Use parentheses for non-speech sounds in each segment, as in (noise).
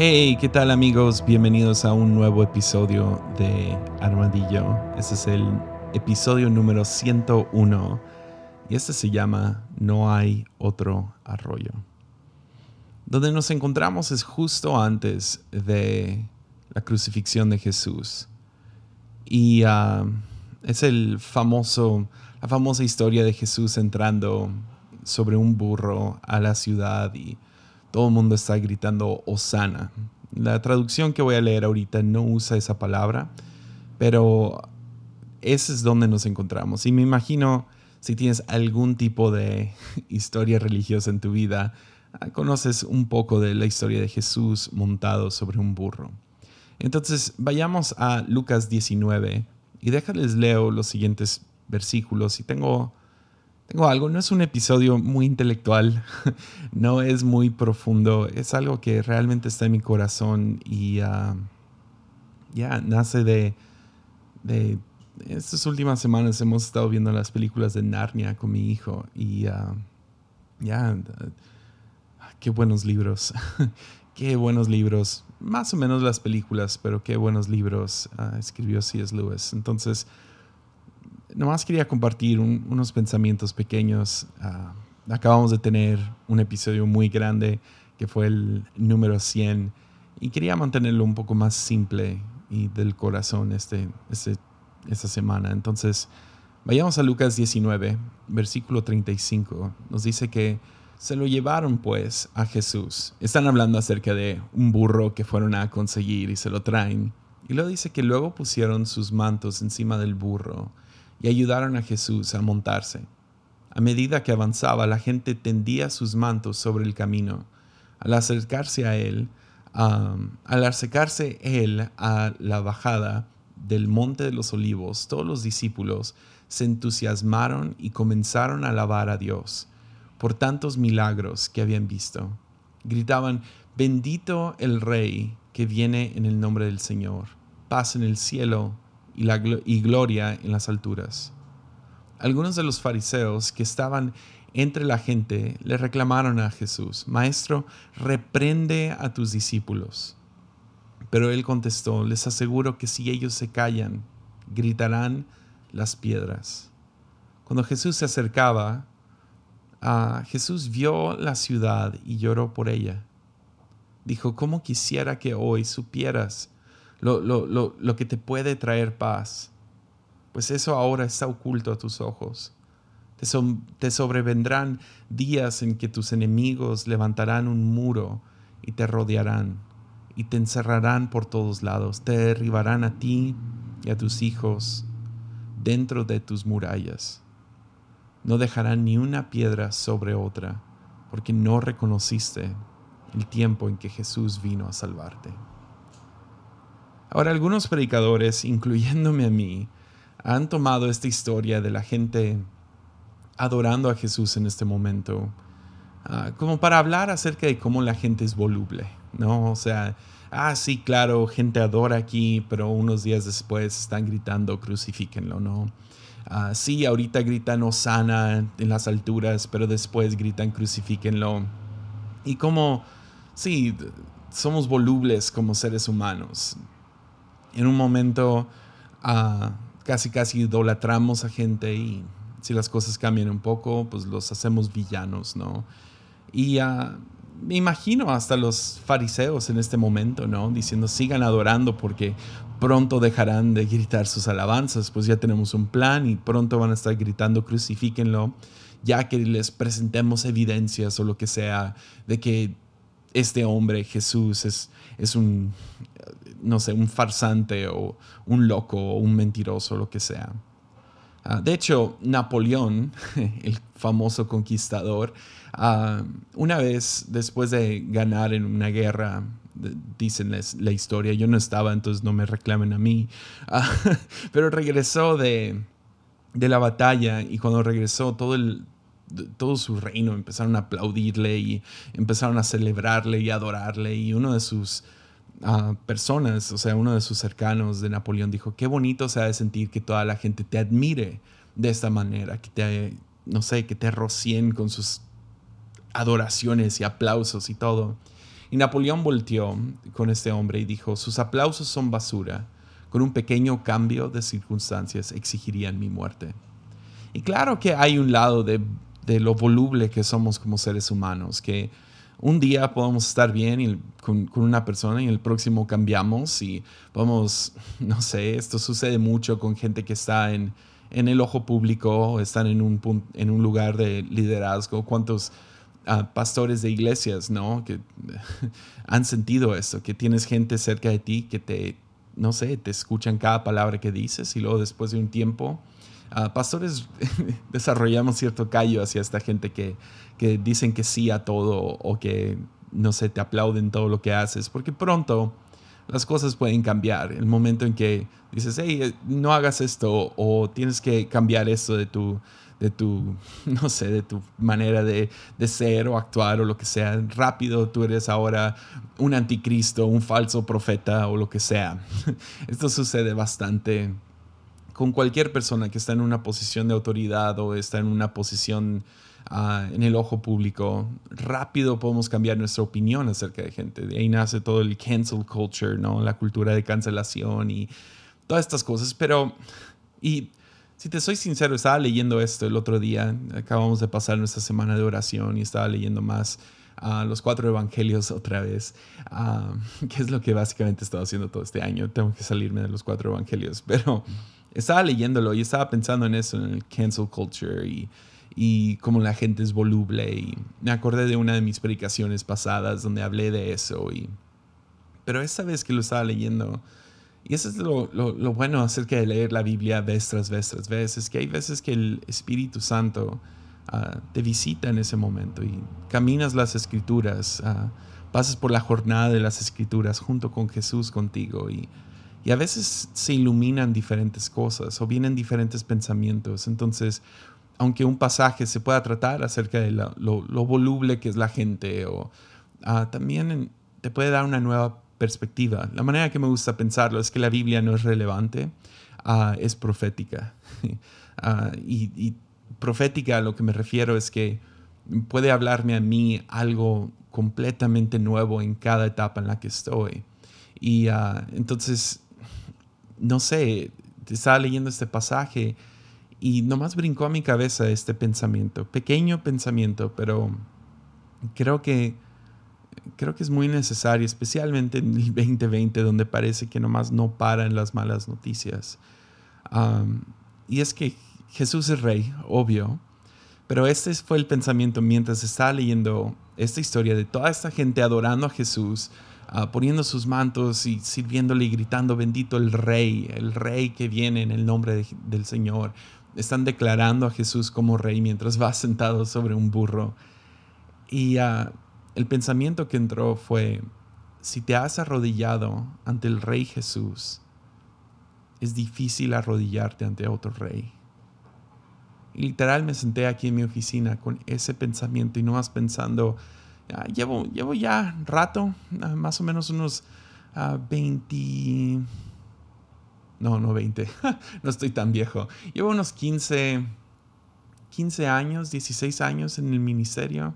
Hey, ¿qué tal amigos? Bienvenidos a un nuevo episodio de Armadillo. Este es el episodio número 101 y este se llama No hay otro arroyo. Donde nos encontramos es justo antes de la crucifixión de Jesús. Y ah, es el famoso, la famosa historia de Jesús entrando sobre un burro a la ciudad y todo el mundo está gritando Osana. La traducción que voy a leer ahorita no usa esa palabra, pero ese es donde nos encontramos. Y me imagino, si tienes algún tipo de (laughs) historia religiosa en tu vida, ah, conoces un poco de la historia de Jesús montado sobre un burro. Entonces, vayamos a Lucas 19 y déjales leo los siguientes versículos. Y tengo tengo algo, no es un episodio muy intelectual, (laughs) no es muy profundo, es algo que realmente está en mi corazón y ah, ya nace de, de, estas últimas semanas hemos estado viendo las películas de Narnia con mi hijo y ah, ya, qué buenos libros, (laughs) qué buenos libros, más o menos las películas, pero qué buenos libros ah, escribió C.S. Lewis. Entonces, nomás quería compartir unos pensamientos pequeños. Ah, acabamos de tener un episodio muy grande que fue el número 100 y quería mantenerlo un poco más simple y del corazón este, este, esta semana. Entonces, vayamos a Lucas 19, versículo 35. Nos dice que se lo llevaron pues a Jesús. Están hablando acerca de un burro que fueron a conseguir y se lo traen. Y luego dice que luego pusieron sus mantos encima del burro y ayudaron a Jesús a montarse. A medida que avanzaba, la gente tendía sus mantos sobre el camino. Al acercarse a él, al acercarse él a la bajada del monte de los olivos, todos los discípulos se entusiasmaron y comenzaron a alabar a Dios por tantos milagros que habían visto. Gritaban, bendito el Rey que viene en el nombre del Señor, paz en el cielo y, la, gloria en las alturas. Algunos de los fariseos que estaban entre la gente le reclamaron a Jesús, Maestro, reprende a tus discípulos. Pero él contestó, les aseguro que si ellos se callan, gritarán las piedras. Cuando Jesús se acercaba, a Jesús vio la ciudad y lloró por ella. Dijo, ¿cómo quisiera que hoy supieras lo, lo, que te puede traer paz, pues eso ahora está oculto a tus ojos. Te, te sobrevendrán días en que tus enemigos levantarán un muro y te rodearán y te encerrarán por todos lados, te derribarán a ti y a tus hijos dentro de tus murallas. No dejarán ni una piedra sobre otra, porque no reconociste el tiempo en que Jesús vino a salvarte. Ahora, algunos predicadores, incluyéndome a mí, han tomado esta historia de la gente adorando a Jesús en este momento ah, como para hablar acerca de cómo la gente es voluble, ¿no? O sea, ah, sí, claro, gente adora aquí, pero unos días después están gritando, crucifíquenlo, ¿no? Ah, sí, ahorita gritan Osana en las alturas, pero después gritan crucifíquenlo. Y como, sí, somos volubles como seres humanos en un momento ah, casi casi idolatramos a gente y si las cosas cambian un poco, pues los hacemos villanos, ¿no? Y uh, me imagino hasta los fariseos en este momento, ¿no? Diciendo, sigan adorando porque pronto dejarán de gritar sus alabanzas, pues ya tenemos un plan y pronto van a estar gritando, crucifíquenlo, ya que les presentemos evidencias o lo que sea de que este hombre, Jesús, es, es un, no sé, un farsante o un loco o un mentiroso, lo que sea. Ah, de hecho, Napoleón, (laughs) el famoso conquistador, ah, una vez después de ganar en una guerra, dicen la historia, yo no estaba, entonces no me reclamen a mí, ah, (laughs) pero regresó de, de la batalla y cuando regresó todo el, todo su reino empezaron a aplaudirle y empezaron a celebrarle y adorarle y uno de sus personas, o sea, uno de sus cercanos de Napoleón dijo, qué bonito se ha de sentir que toda la gente te admire de esta manera, que te, no sé, que te rocien con sus adoraciones y aplausos y todo. Y Napoleón volteó con este hombre y dijo, sus aplausos son basura, con un pequeño cambio de circunstancias exigirían mi muerte. Y claro que hay un lado de, lo voluble que somos como seres humanos, que un día podemos estar bien con, una persona y el próximo cambiamos y podemos, (laughs) no sé, esto sucede mucho con gente que está en, en el ojo público, están en un, en un lugar de liderazgo. ¿Cuántos ah, pastores de iglesias, no? Que (laughs) han sentido esto, que tienes gente cerca de ti que te, no sé, te escuchan cada palabra que dices y luego después de un tiempo, pastores (laughs) desarrollamos cierto callo hacia esta gente que, que dicen que sí a todo o que, no sé, te aplauden todo lo que haces, porque pronto las cosas pueden cambiar. El momento en que dices, hey, eh, no hagas esto o tienes que cambiar esto de tu, de tu, (laughs) no sé, de tu manera de, de, ser o actuar o lo que sea. Rápido, tú eres ahora un anticristo, un falso profeta o lo que sea. (laughs) Esto sucede bastante con cualquier persona que está en una posición de autoridad o está en una posición Ah, en el ojo público, rápido podemos cambiar nuestra opinión acerca de gente. De ahí nace todo el cancel culture, ¿no? La cultura de cancelación y todas estas cosas. Pero, y si te soy sincero, estaba leyendo esto el otro día. Acabamos de pasar nuestra semana de oración y estaba leyendo más a los cuatro evangelios (laughs) otra vez, (laughs) que es lo que básicamente he estado haciendo todo este año. Tengo que salirme de los cuatro evangelios, pero estaba leyéndolo y estaba pensando en eso, en el cancel culture y y cómo la gente es voluble. Y me acordé de una de mis predicaciones pasadas donde hablé de eso. Y, pero esta vez que lo estaba leyendo, y eso es lo, lo, bueno acerca de leer la Biblia vez tras vez tras vez, es que hay veces que el Espíritu Santo ah, te visita en ese momento y caminas las escrituras, uh, pasas por la jornada de las escrituras junto con Jesús contigo y, y a veces se iluminan diferentes cosas o vienen diferentes pensamientos. Entonces, aunque un pasaje se pueda tratar acerca de lo, voluble que es la gente, o ah, también te puede dar una nueva perspectiva. La manera que me gusta pensarlo es que la Biblia no es relevante, ah, es profética. (laughs) Ah, y, y, profética a lo que me refiero es que puede hablarme a mí algo completamente nuevo en cada etapa en la que estoy. Y entonces, no sé, estaba leyendo este pasaje y nomás brincó a mi cabeza este pensamiento, pequeño pensamiento, pero creo que, creo que es muy necesario, especialmente en el 2020, donde parece que nomás no paran las malas noticias. y es que Jesús es rey, obvio, pero este fue el pensamiento mientras estaba leyendo esta historia de toda esta gente adorando a Jesús, ah, poniendo sus mantos y sirviéndole y gritando, bendito el rey, el rey que viene en el nombre del Señor están declarando a Jesús como rey mientras va sentado sobre un burro. Y ah, el pensamiento que entró fue, si te has arrodillado ante el rey Jesús, es difícil arrodillarte ante otro rey. Y literal me senté aquí en mi oficina con ese pensamiento y no más pensando, ah, llevo, llevo ya rato, ah, más o menos unos 20 no, no 20. (laughs) no estoy tan viejo. Llevo unos 15, 15 años, 16 años en el ministerio.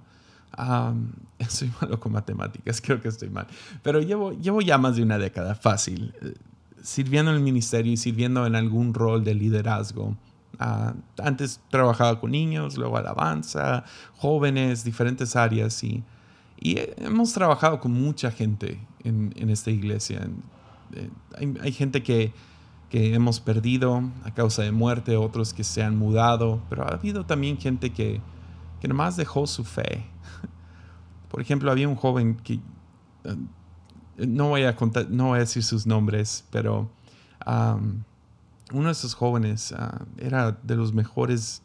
(laughs) soy malo con matemáticas, (laughs) creo que estoy mal. Pero llevo, llevo ya más de una década, fácil, eh, sirviendo en el ministerio y sirviendo en algún rol de liderazgo. Ah, antes trabajaba con niños, luego alabanza, jóvenes, diferentes áreas y, y hemos trabajado con mucha gente en, esta iglesia. Hay, gente que que hemos perdido a causa de muerte, otros que se han mudado, pero ha habido también gente que, que nomás dejó su fe. (laughs) Por ejemplo, había un joven que, eh, no voy a, contar, no voy a decir sus nombres, pero uno de esos jóvenes ah, era de los mejores,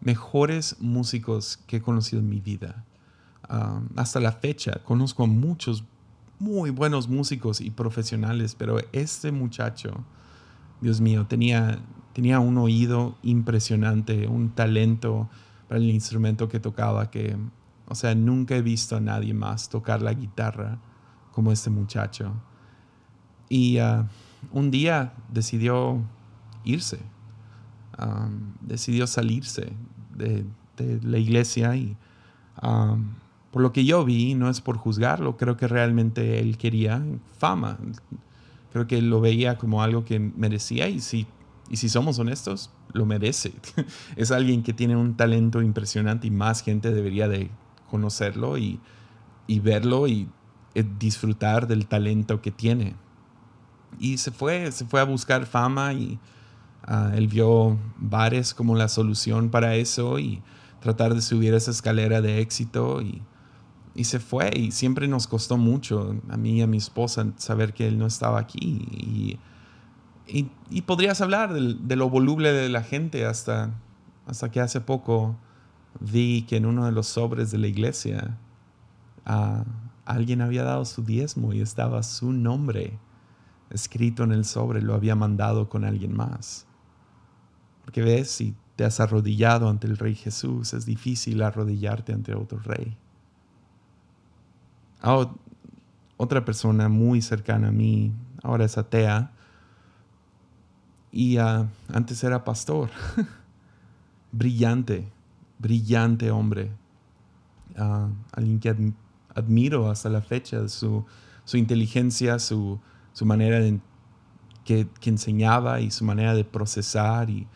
mejores músicos que he conocido en mi vida. Hasta la fecha conozco a muchos muy buenos músicos y profesionales, pero este muchacho Dios mío, tenía, tenía un oído impresionante, un talento para el instrumento que tocaba que, o sea, nunca he visto a nadie más tocar la guitarra como este muchacho. Y ah, un día decidió irse, decidió salirse de, la iglesia y por lo que yo vi, no es por juzgarlo, creo que realmente él quería fama. Creo que lo veía como algo que merecía y si, y si somos honestos, lo merece. (laughs) es alguien que tiene un talento impresionante y más gente debería de conocerlo y, y verlo y eh, disfrutar del talento que tiene. Y se fue, se fue a buscar fama y uh, él vio bares como la solución para eso y tratar de subir esa escalera de éxito y, y se fue y siempre nos costó mucho a mí y a mi esposa saber que él no estaba aquí y, podrías hablar de, lo voluble de la gente hasta, hasta que hace poco vi que en uno de los sobres de la iglesia alguien había dado su diezmo y estaba su nombre escrito en el sobre, lo había mandado con alguien más. Porque ves, si te has arrodillado ante el Rey Jesús, es difícil arrodillarte ante otro rey. Ah, otra persona muy cercana a mí, ahora es atea, y uh, antes era pastor. (laughs) brillante, brillante hombre. Uh, alguien que admiro hasta la fecha, su, su inteligencia, su, su manera de, que, que, enseñaba y su manera de procesar y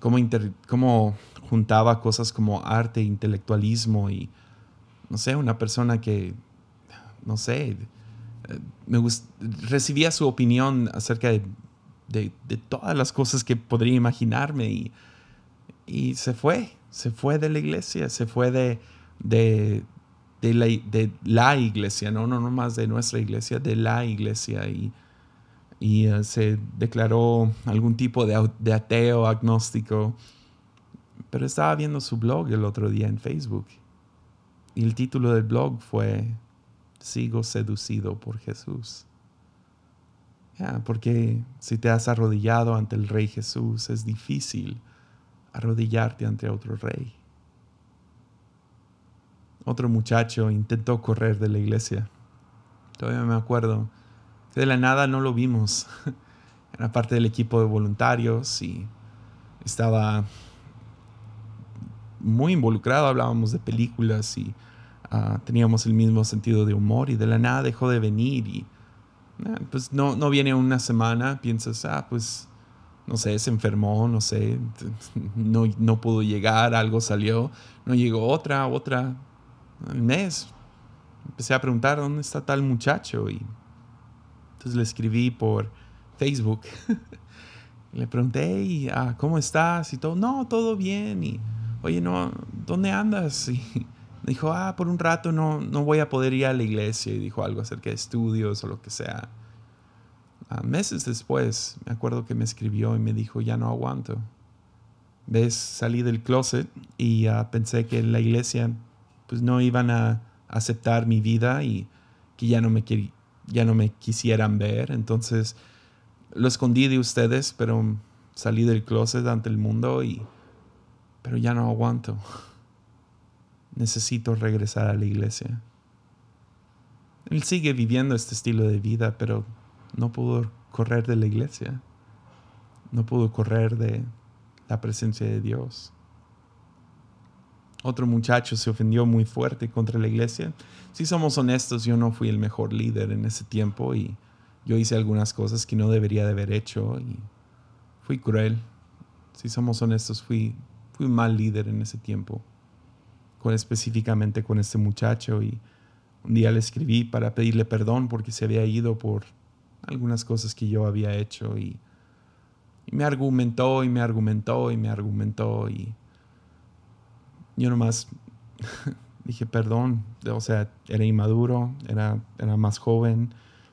cómo, inter, cómo juntaba cosas como arte, intelectualismo y, no sé, una persona que, no sé, eh, me recibía su opinión acerca de, de, todas las cosas que podría imaginarme y, y se fue, se fue de la iglesia, se fue de, de, de la, iglesia, no, no, no más de nuestra iglesia, de la iglesia. Y, y uh, se declaró algún tipo de, de, ateo, agnóstico. Pero estaba viendo su blog el otro día en Facebook. Y el título del blog fue Sigo seducido por Jesús. porque si te has arrodillado ante el Rey Jesús, es difícil arrodillarte ante otro rey otro muchacho intentó correr de la iglesia. Todavía me acuerdo. De la nada no lo vimos. (laughs) Era parte del equipo de voluntarios y estaba muy involucrado. Hablábamos de películas y teníamos el mismo sentido de humor y de la nada dejó de venir y pues no, no viene una semana. Piensas, ah, pues no sé, se enfermó, no sé, (laughs) no, no pudo llegar, algo salió. No llegó otra, otra mes, empecé a preguntar dónde está tal muchacho y entonces le escribí por Facebook. (laughs) le pregunté, ah, ¿cómo estás? Y todo, no, todo bien. Y, oye, no, ¿dónde andas? (laughs) Y dijo, ah, por un rato no, no voy a poder ir a la iglesia. Y dijo algo acerca de estudios o lo que sea. Ah, meses después, me acuerdo que me escribió y me dijo, ya no aguanto. ¿Ves? Salí del closet y uh, pensé que la iglesia pues no iban a aceptar mi vida y que ya no me, ya no me quisieran ver. Entonces lo escondí de ustedes, pero salí del closet ante el mundo y... Pero ya no aguanto. Necesito regresar a la iglesia. Él sigue viviendo este estilo de vida, pero no pudo correr de la iglesia. No pudo correr de la presencia de Dios otro muchacho se ofendió muy fuerte contra la iglesia. Si somos honestos, yo no fui el mejor líder en ese tiempo y yo hice algunas cosas que no debería de haber hecho y fui cruel. Si somos honestos, fui, fui un mal líder en ese tiempo, con, específicamente con este muchacho y un día le escribí para pedirle perdón porque se había ido por algunas cosas que yo había hecho y, me argumentó y me argumentó y me argumentó y yo nomás (laughs) dije perdón, o sea, era inmaduro, era, era más joven,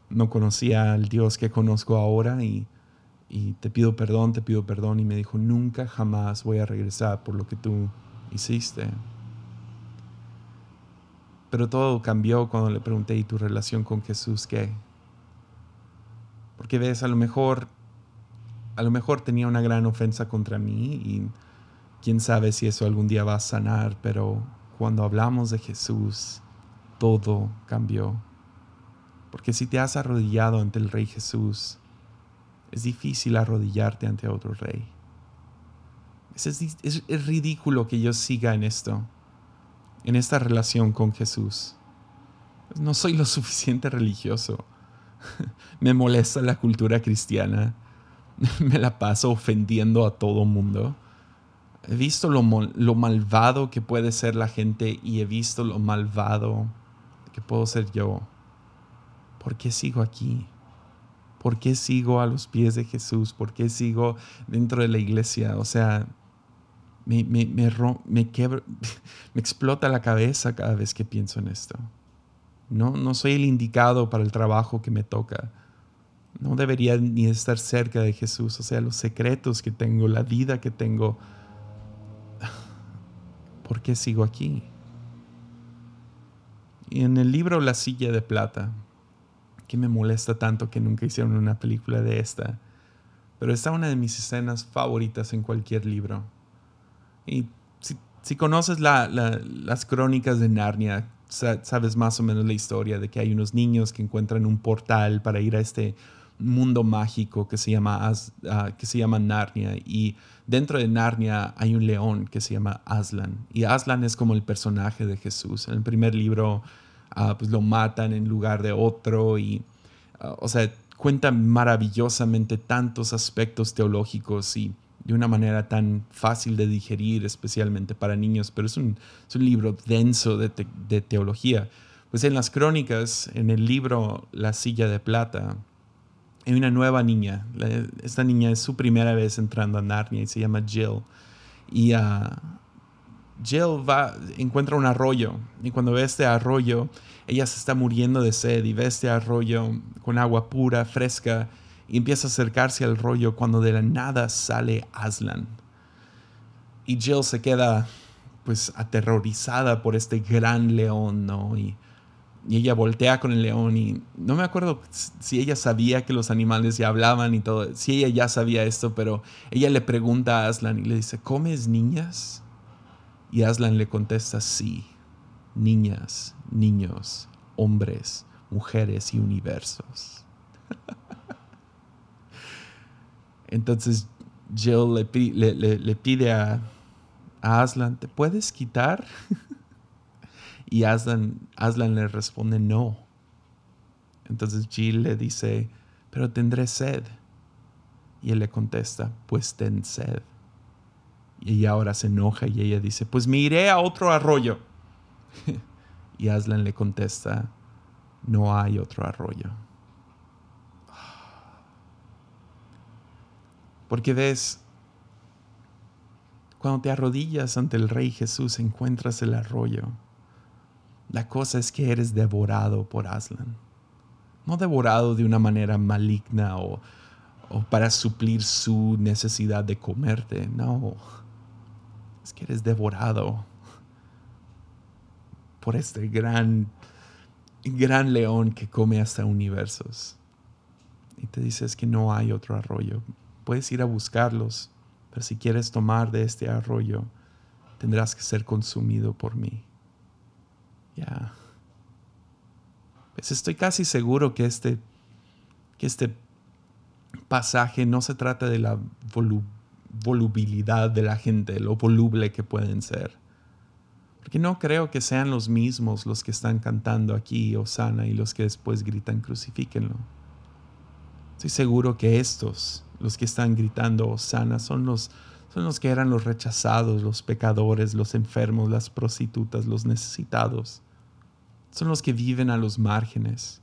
no conocía al Dios que conozco ahora y, y te pido perdón, te pido perdón y me dijo, nunca jamás voy a regresar por lo que tú hiciste. Pero todo cambió cuando le pregunté, ¿y tu relación con Jesús qué? Porque ves, a lo mejor, a lo mejor tenía una gran ofensa contra mí y quién sabe si eso algún día va a sanar, pero cuando hablamos de Jesús, todo cambió. Porque si te has arrodillado ante el Rey Jesús, es difícil arrodillarte ante otro rey. Es, es, es, ridículo que yo siga en esto, en esta relación con Jesús. No soy lo suficiente religioso. (laughs) Me molesta la cultura cristiana. (laughs) Me la paso ofendiendo a todo mundo. He visto lo, malvado que puede ser la gente y he visto lo malvado que puedo ser yo. ¿Por qué sigo aquí? ¿Por qué sigo a los pies de Jesús? ¿Por qué sigo dentro de la iglesia? O sea, me, me, me, me, (laughs) me explota la cabeza cada vez que pienso en esto. No, no soy el indicado para el trabajo que me toca. No debería ni estar cerca de Jesús. O sea, los secretos que tengo, la vida que tengo. (sighs) ¿Por qué sigo aquí? Y en el libro La silla de plata, que me molesta tanto que nunca hicieron una película de esta, pero está una de mis escenas favoritas en cualquier libro. Y si, conoces las crónicas de Narnia, sabes más o menos la historia de que hay unos niños que encuentran un portal para ir a este mundo mágico que se llama, ah, que se llama Narnia y dentro de Narnia hay un león que se llama Aslan y Aslan es como el personaje de Jesús. En el primer libro uh, pues lo matan en lugar de otro y ah, o sea cuenta maravillosamente tantos aspectos teológicos y de una manera tan fácil de digerir, especialmente para niños, pero es un, libro denso de, de, teología. Pues en las crónicas, en el libro La silla de plata, hay una nueva niña. esta niña es su primera vez entrando a Narnia y se llama Jill. Y uh, Jill va, encuentra un arroyo y cuando ve este arroyo, ella se está muriendo de sed y ve este arroyo con agua pura, fresca y empieza a acercarse al rollo cuando de la nada sale Aslan. Y Jill se queda pues aterrorizada por este gran león, ¿no? Y, ella voltea con el león y no me acuerdo si ella sabía que los animales ya hablaban y todo, si ella ya sabía esto, pero ella le pregunta a Aslan y le dice, ¿comes niñas? Y Aslan le contesta, sí, niñas, niños, hombres, mujeres y universos. (laughs) Entonces Jill le, pide a, Aslan, ¿te puedes quitar? (laughs) y Aslan, Aslan le responde, no. Entonces Jill le dice, pero tendré sed. Y él le contesta, pues ten sed. Y ella ahora se enoja y ella dice, pues me iré a otro arroyo. (laughs) y Aslan le contesta, no hay otro arroyo. Porque ves, cuando te arrodillas ante el Rey Jesús encuentras el arroyo. La cosa es que eres devorado por Aslan. No devorado de una manera maligna o, para suplir su necesidad de comerte. No. Es que eres devorado por este gran, gran león que come hasta universos. Y te dices que no hay otro arroyo puedes ir a buscarlos, pero si quieres tomar de este arroyo, tendrás que ser consumido por mí. Ya. Pues estoy casi seguro que este, que este pasaje no se trata de la volubilidad de la gente, lo voluble que pueden ser. Porque no creo que sean los mismos los que están cantando aquí, Osana, y los que después gritan, crucifíquenlo. Estoy seguro que estos los que están gritando sana son los, son los que eran los rechazados, los pecadores, los enfermos, las prostitutas, los necesitados. Son los que viven a los márgenes.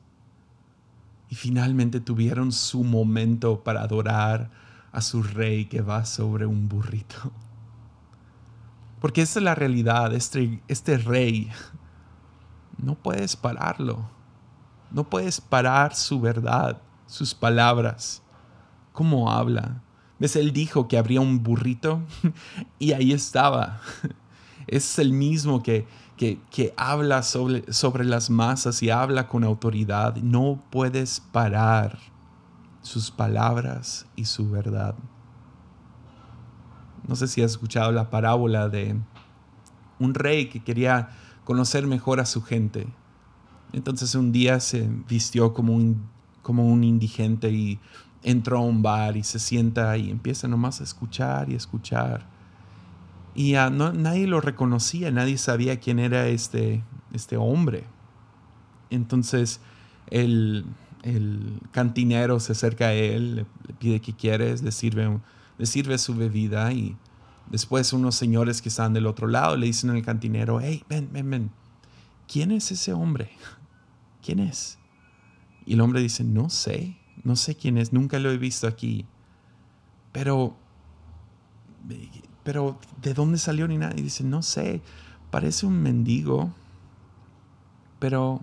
Y finalmente tuvieron su momento para adorar a su rey que va sobre un burrito. Porque esa es la realidad, este, este rey, no puedes pararlo. No puedes parar su verdad, sus palabras cómo habla. ¿Ves? Él dijo que habría un burrito (laughs) y ahí estaba. (laughs) Es el mismo que, que, habla sobre, sobre las masas y habla con autoridad. No puedes parar sus palabras y su verdad. No sé si has escuchado la parábola de un rey que quería conocer mejor a su gente. Entonces un día se vistió como un, como un indigente y entró a un bar y se sienta y empieza nomás a escuchar y escuchar. Y no, nadie lo reconocía, nadie sabía quién era este, este hombre. Entonces el, el cantinero se acerca a él, le, pide qué quieres, le sirve, le sirve su bebida y después unos señores que están del otro lado le dicen al cantinero, hey, ven, ven, ven, ¿quién es ese hombre? ¿Quién es? Y el hombre dice, no sé, no sé quién es, nunca lo he visto aquí. Pero, pero, ¿de dónde salió ni nada? Y dice, no sé, parece un mendigo, pero,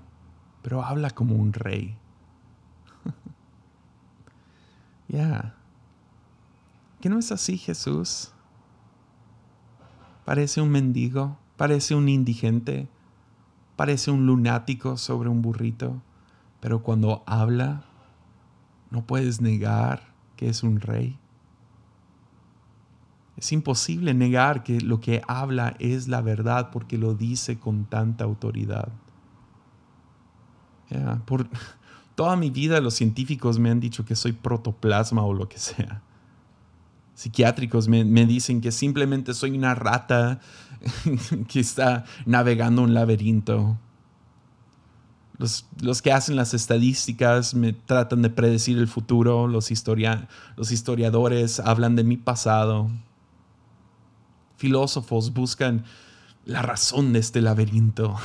pero habla como un rey. (laughs) ya. ¿Qué no es así, Jesús? Parece un mendigo, parece un indigente, parece un lunático sobre un burrito, pero cuando habla, no puedes negar que es un rey. Es imposible negar que lo que habla es la verdad porque lo dice con tanta autoridad. por (laughs) toda mi vida los científicos me han dicho que soy protoplasma o lo que sea. Psiquiátricos me, me dicen que simplemente soy una rata (laughs) que está navegando un laberinto. Los, que hacen las estadísticas me tratan de predecir el futuro, los, historiadores hablan de mi pasado, filósofos buscan la razón de este laberinto.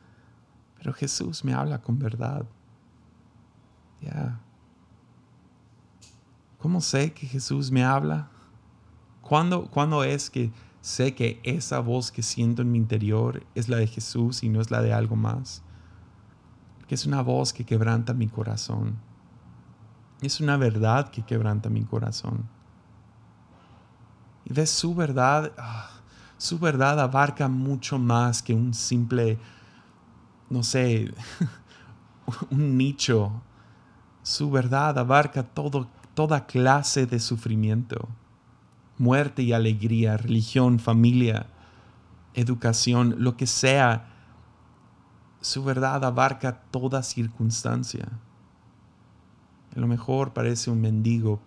(laughs) Pero Jesús me habla con verdad. ¿Cómo sé que Jesús me habla? ¿Cuándo, ¿Cuándo es que sé que esa voz que siento en mi interior es la de Jesús y no es la de algo más? Que es una voz que quebranta mi corazón. Es una verdad que quebranta mi corazón. Y ves, su verdad, ah, su verdad abarca mucho más que un simple, no sé, (laughs) un nicho. Su verdad abarca todo, toda clase de sufrimiento, muerte y alegría, religión, familia, educación, lo que sea su verdad abarca toda circunstancia. A lo mejor parece un mendigo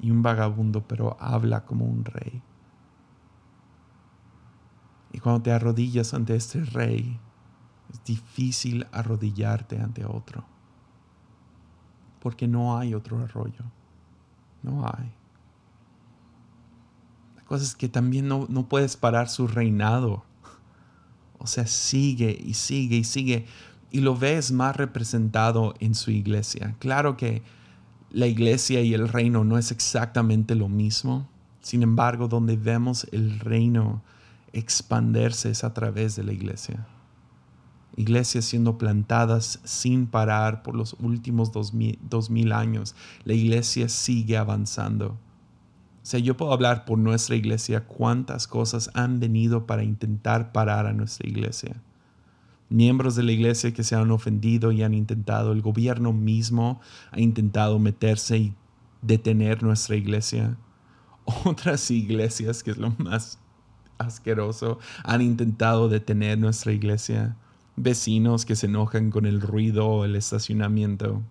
y un vagabundo, pero habla como un rey. Y cuando te arrodillas ante este rey, es difícil arrodillarte ante otro. Porque no hay otro arroyo. No hay. La cosa es que también no, no puedes parar su reinado o sea, sigue y sigue y sigue. Y lo ves más representado en su iglesia. Claro que la iglesia y el reino no es exactamente lo mismo. Sin embargo, donde vemos el reino expandirse es a través de la iglesia. Iglesias siendo plantadas sin parar por los últimos dos mil, dos mil años. La iglesia sigue avanzando. O sea, yo puedo hablar por nuestra iglesia cuántas cosas han venido para intentar parar a nuestra iglesia. Miembros de la iglesia que se han ofendido y han intentado, el gobierno mismo ha intentado meterse y detener nuestra iglesia. Otras iglesias, que es lo más asqueroso, han intentado detener nuestra iglesia. Vecinos que se enojan con el ruido o el estacionamiento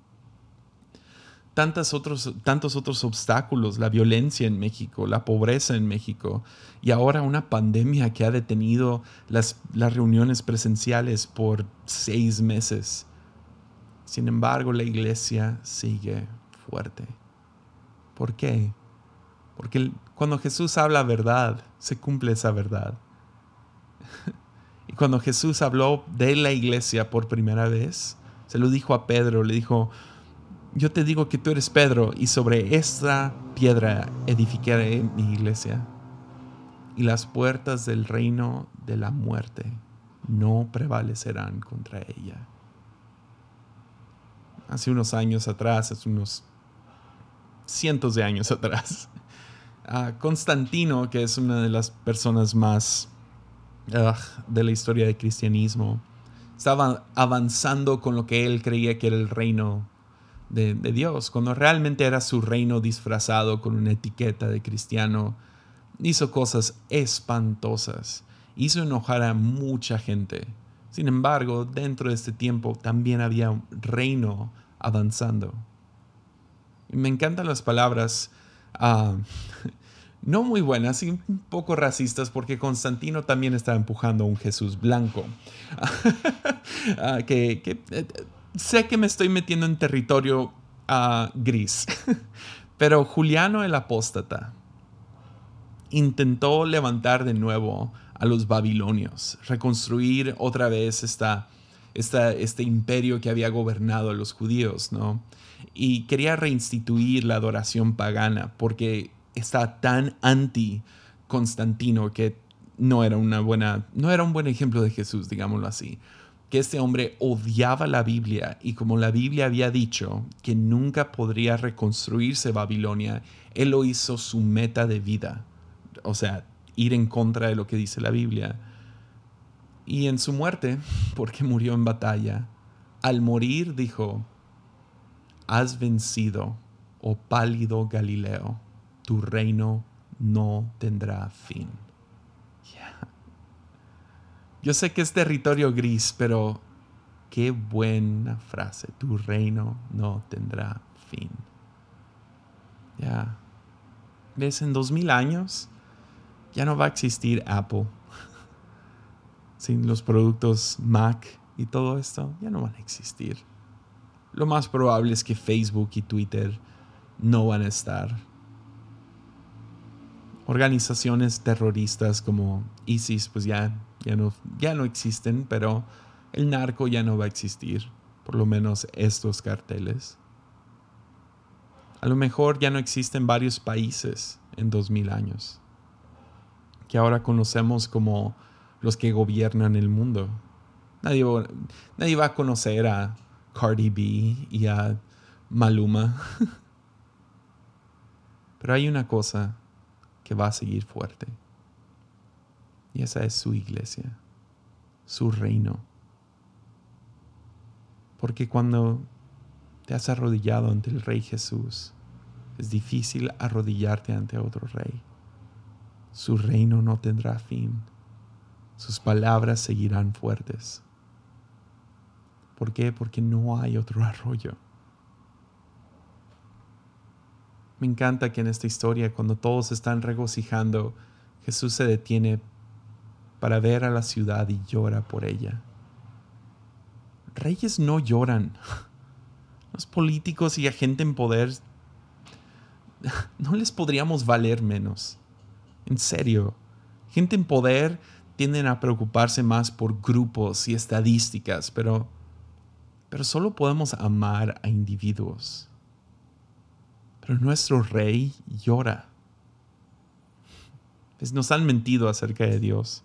otros, tantos otros obstáculos, la violencia en México, la pobreza en México y ahora una pandemia que ha detenido las, las reuniones presenciales por seis meses. Sin embargo, la iglesia sigue fuerte. ¿Por qué? Porque cuando Jesús habla verdad, se cumple esa verdad. (laughs) y cuando Jesús habló de la iglesia por primera vez, se lo dijo a Pedro, le dijo, yo te digo que tú eres Pedro y sobre esta piedra edificaré mi iglesia y las puertas del reino de la muerte no prevalecerán contra ella. Hace unos años atrás, hace unos cientos de años atrás, Constantino, que es una de las personas más de la historia del cristianismo, estaba avanzando con lo que él creía que era el reino de, Dios, cuando realmente era su reino disfrazado con una etiqueta de cristiano, hizo cosas espantosas, hizo enojar a mucha gente. Sin embargo, dentro de este tiempo también había un reino avanzando. Me encantan las palabras, ah, (laughs) no muy buenas y un poco racistas porque Constantino también estaba empujando a un Jesús blanco. (laughs) Ah, que, eh, sé que me estoy metiendo en territorio ah, gris, (laughs) pero Juliano el apóstata intentó levantar de nuevo a los babilonios, reconstruir otra vez esta, este imperio que había gobernado a los judíos, ¿no? Y quería reinstituir la adoración pagana porque está tan anti Constantino que no era una buena, no era un buen ejemplo de Jesús, digámoslo así. Que este hombre odiaba la Biblia y como la Biblia había dicho que nunca podría reconstruirse Babilonia, él lo hizo su meta de vida. O sea, ir en contra de lo que dice la Biblia. Y en su muerte, (laughs) porque murió en batalla, al morir dijo, has vencido, oh pálido Galileo tu reino no tendrá fin. Yo sé que es territorio gris, pero qué buena frase. Tu reino no tendrá fin. Ya. ¿Ves? En dos mil años ya no va a existir Apple. (laughs) Sin los productos Mac y todo esto, ya no van a existir. Lo más probable es que Facebook y Twitter no van a estar organizaciones terroristas como ISIS pues ya, ya, no, ya no existen, pero el narco ya no va a existir, por lo menos estos carteles. A lo mejor ya no existen varios países en 2000 años, que ahora conocemos como los que gobiernan el mundo. Nadie, nadie va a conocer a Cardi B y a Maluma. (laughs) Pero hay una cosa que va a seguir fuerte. Y esa es su iglesia, su reino. Porque cuando te has arrodillado ante el Rey Jesús, es difícil arrodillarte ante otro rey. Su reino no tendrá fin. Sus palabras seguirán fuertes. ¿Por qué? Porque no hay otro arroyo. Me encanta que en esta historia, cuando todos están regocijando, Jesús se detiene para ver a la ciudad y llora por ella. Reyes no lloran. (laughs) Los políticos y la gente en poder (laughs) no les podríamos valer menos. En serio. Gente en poder tienden a preocuparse más por grupos y estadísticas, pero, pero solo podemos amar a individuos. Pero nuestro rey llora. Pues nos han mentido acerca de Dios.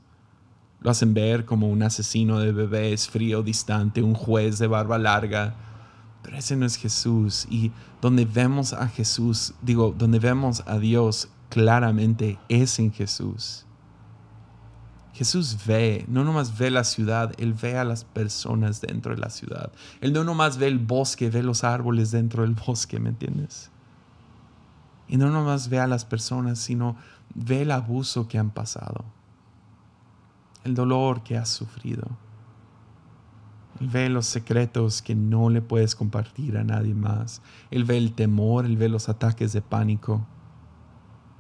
Lo hacen ver como un asesino de bebés frío, distante, un juez de barba larga. Pero ese no es Jesús. Y donde vemos a Jesús, digo, donde vemos a Dios claramente es en Jesús. Jesús ve, no nomás ve la ciudad, Él ve a las personas dentro de la ciudad. Él no nomás ve el bosque, ve los árboles dentro del bosque, ¿me entiendes? Y no nomás ve a las personas, sino ve el abuso que han pasado, el dolor que has sufrido. Él ve los secretos que no le puedes compartir a nadie más. Él ve el temor, él ve los ataques de pánico.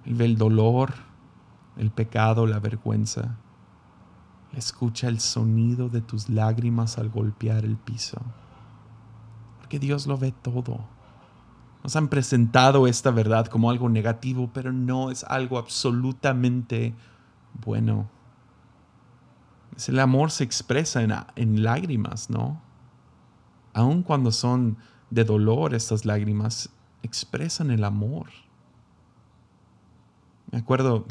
Él ve el dolor, el pecado, la vergüenza. Él escucha el sonido de tus lágrimas al golpear el piso. Porque Dios lo ve todo. Nos han presentado esta verdad como algo negativo, pero no es algo absolutamente bueno. El amor se expresa en, en lágrimas, ¿no? Aun cuando son de dolor, estas lágrimas expresan el amor. Me acuerdo,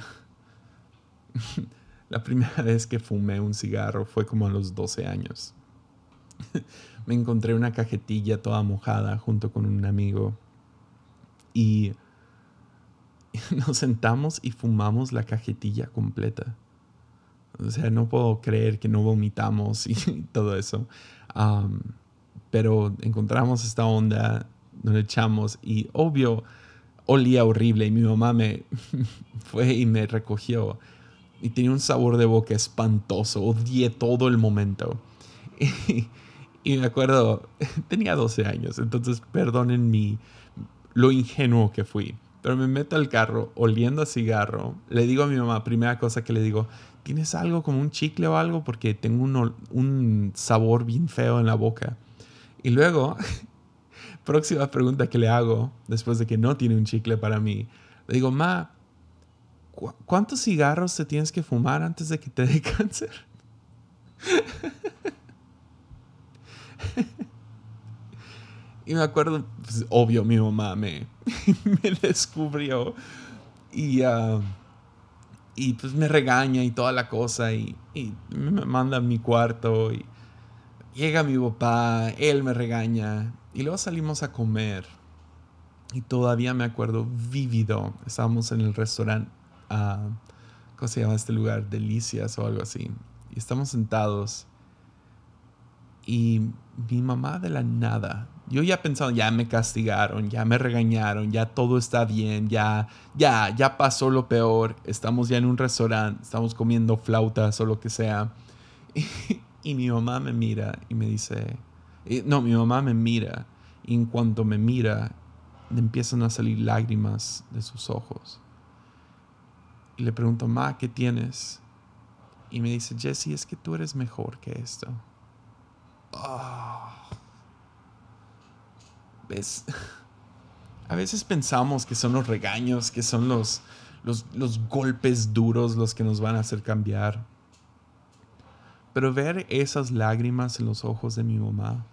(laughs) la primera vez que fumé un cigarro fue como a los 12 años. (laughs) Me encontré una cajetilla toda mojada junto con un amigo y (laughs) nos sentamos y fumamos la cajetilla completa. O sea, no puedo creer que no vomitamos y (laughs) todo eso. pero encontramos esta onda, nos echamos y obvio olía horrible y mi mamá me (laughs) fue y me recogió y tenía un sabor de boca espantoso, odié todo el momento. Y, (laughs) y me acuerdo, tenía 12 años, entonces perdonen mi, lo ingenuo que fui. Pero me meto al carro oliendo a cigarro. Le digo a mi mamá, primera cosa que le digo, ¿tienes algo como un chicle o algo? Porque tengo un, un sabor bien feo en la boca. Y luego, (laughs) próxima pregunta que le hago, después de que no tiene un chicle para mí, le digo, Ma, ¿cuántos cigarros te tienes que fumar antes de que te dé (laughs) cáncer? y me acuerdo, pues, obvio, mi mamá me, (laughs) me descubrió y, uh, y pues me regaña y toda la cosa y, y, me manda a mi cuarto y llega mi papá, él me regaña y luego salimos a comer y todavía me acuerdo vívido, estábamos en el restaurante, uh, ¿cómo se llama este lugar? Delicias o algo así y estamos sentados y mi mamá de la nada, yo ya pensaba, ya me castigaron, ya me regañaron, ya todo está bien, ya, ya, ya pasó lo peor, estamos ya en un restaurante, estamos comiendo flautas o lo que sea. (laughs) Y, mi mamá me mira y me dice, no, mi mamá me mira y en cuanto me mira, empiezan a salir lágrimas de sus ojos. Y le pregunto, Ma, ¿qué tienes? Y me dice, Jesse, es que tú eres mejor que esto. Ah. (laughs) A veces pensamos que son los regaños, que son los, los, golpes duros los que nos van a hacer cambiar. Pero ver esas lágrimas en los ojos de mi mamá,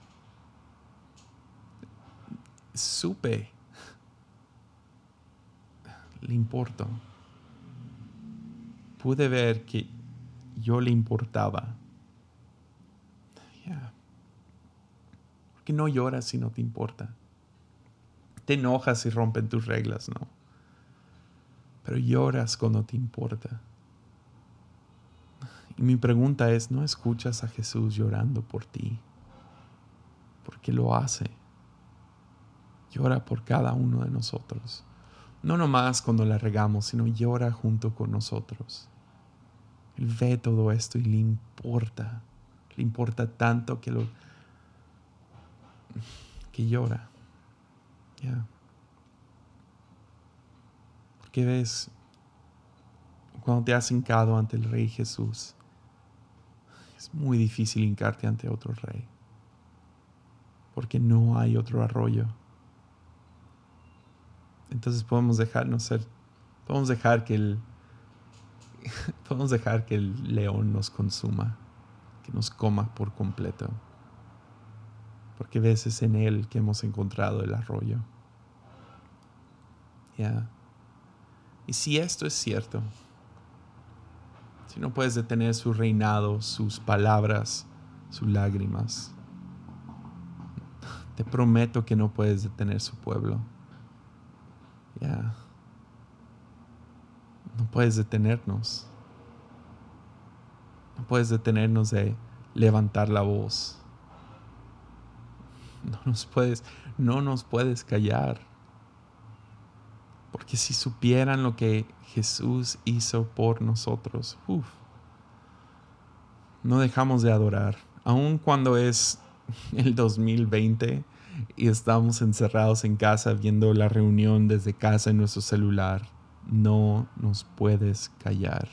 supe, le importo. Pude ver que yo le importaba. que no lloras si no te importa. Te enojas si rompen tus reglas, ¿no? Pero lloras cuando te importa. Y mi pregunta es, ¿no escuchas a Jesús llorando por ti? Porque lo hace. Llora por cada uno de nosotros. No nomás cuando la regamos, sino llora junto con nosotros. Él ve todo esto y le importa. Le importa tanto que lo, que llora. Porque ves, cuando te has hincado ante el Rey Jesús, es muy difícil hincarte ante otro rey. Porque no hay otro arroyo. Entonces podemos dejarnos ser, podemos dejar que el, (laughs) podemos dejar que el león nos consuma, que nos coma por completo porque veces en Él que hemos encontrado el arroyo. Ya. Y si esto es cierto, si no puedes detener su reinado, sus palabras, sus lágrimas, te prometo que no puedes detener su pueblo. Ya. No puedes detenernos. No puedes detenernos de levantar la voz no nos puedes, no nos puedes callar. Porque si supieran lo que Jesús hizo por nosotros, no dejamos de adorar. Aun cuando es (laughs) el 2020 y estamos encerrados en casa viendo la reunión desde casa en nuestro celular, no nos puedes callar.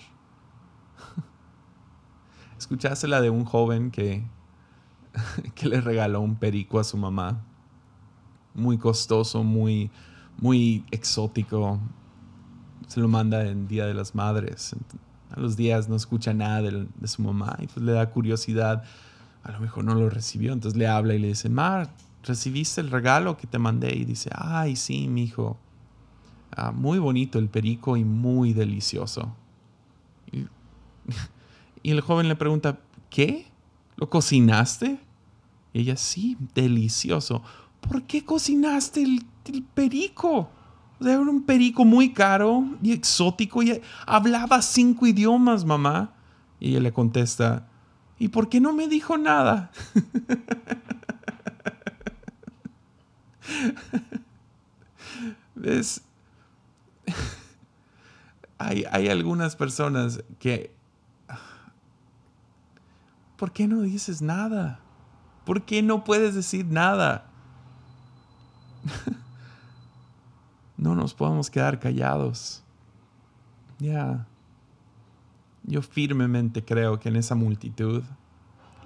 (laughs) ¿Escuchaste la de un joven que (laughs) que le regaló un perico a su mamá. Muy costoso, muy, muy exótico. Se lo manda en Día de las Madres. A los días no escucha nada de, su mamá y pues le da curiosidad. A lo mejor no lo recibió, entonces le habla y le dice, Mar, ¿recibiste el regalo que te mandé? Y dice, ay, sí, mi hijo. Ah, muy bonito el perico y muy delicioso. (laughs) y el joven le pregunta, ¿qué? ¿Lo cocinaste? Y ella, sí, delicioso. ¿Por qué cocinaste el, perico? O sea, era un perico muy caro y exótico y hablaba cinco idiomas, mamá. Y ella le contesta, ¿y por qué no me dijo nada? (laughs) ¿Ves? (laughs) hay, hay algunas personas que ¿por qué no dices nada? ¿Por qué no puedes decir nada? (laughs) no nos podemos quedar callados. Ya. Yo firmemente creo que en esa multitud,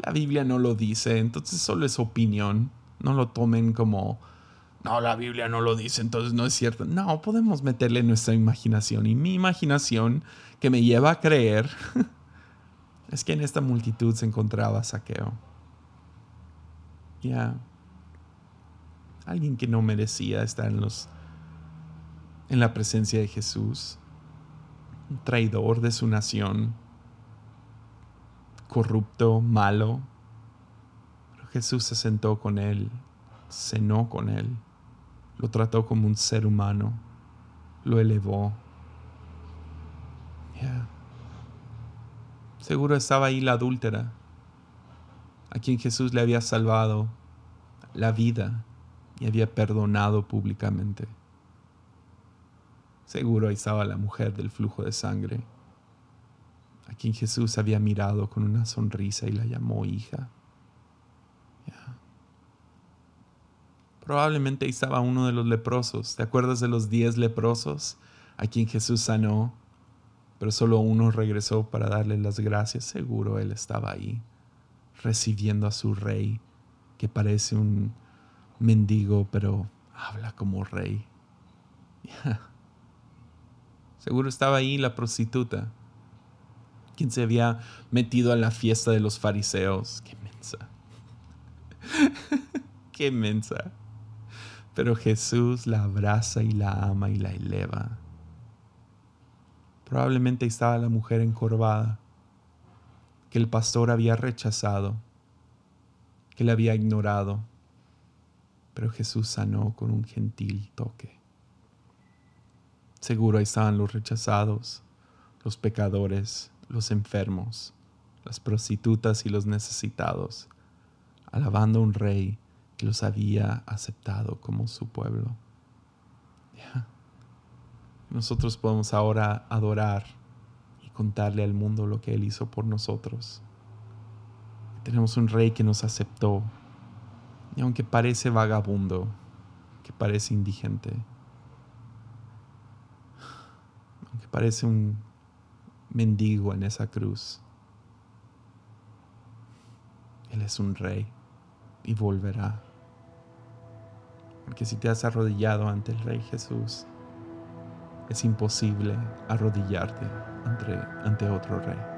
la Biblia no lo dice, entonces solo es opinión. No lo tomen como, no, la Biblia no lo dice, entonces no es cierto. No, podemos meterle nuestra imaginación. Y mi imaginación, que me lleva a creer, (laughs) es que en esta multitud se encontraba saqueo. Ya. Alguien que no merecía estar en los en la presencia de Jesús, un traidor de su nación, corrupto, malo. Jesús se sentó con él, cenó con él, lo trató como un ser humano, lo elevó. Seguro estaba ahí la adúltera, a quien Jesús le había salvado la vida y había perdonado públicamente. Seguro ahí estaba la mujer del flujo de sangre, a quien Jesús había mirado con una sonrisa y la llamó hija. Probablemente ahí estaba uno de los leprosos. ¿Te acuerdas de los diez leprosos a quien Jesús sanó? Pero solo uno regresó para darle las gracias. Seguro él estaba ahí, recibiendo a su rey, que parece un mendigo, pero habla como rey. (laughs) Seguro estaba ahí la prostituta, quien se había metido a la fiesta de los fariseos. Qué mensa. (laughs) Qué mensa. Pero Jesús la abraza y la ama y la eleva. Probablemente estaba la mujer encorvada, que el pastor había rechazado, que le había ignorado, pero Jesús sanó con un gentil toque. Seguro ahí estaban los rechazados, los pecadores, los enfermos, las prostitutas y los necesitados, alabando a un rey que los había aceptado como su pueblo. Nosotros podemos ahora adorar y contarle al mundo lo que Él hizo por nosotros. Tenemos un rey que nos aceptó, y aunque parece vagabundo, que parece indigente, parece un mendigo en esa cruz. Él es un rey y volverá. Porque si te has arrodillado ante el Rey Jesús, es imposible arrodillarte ante, ante otro rey.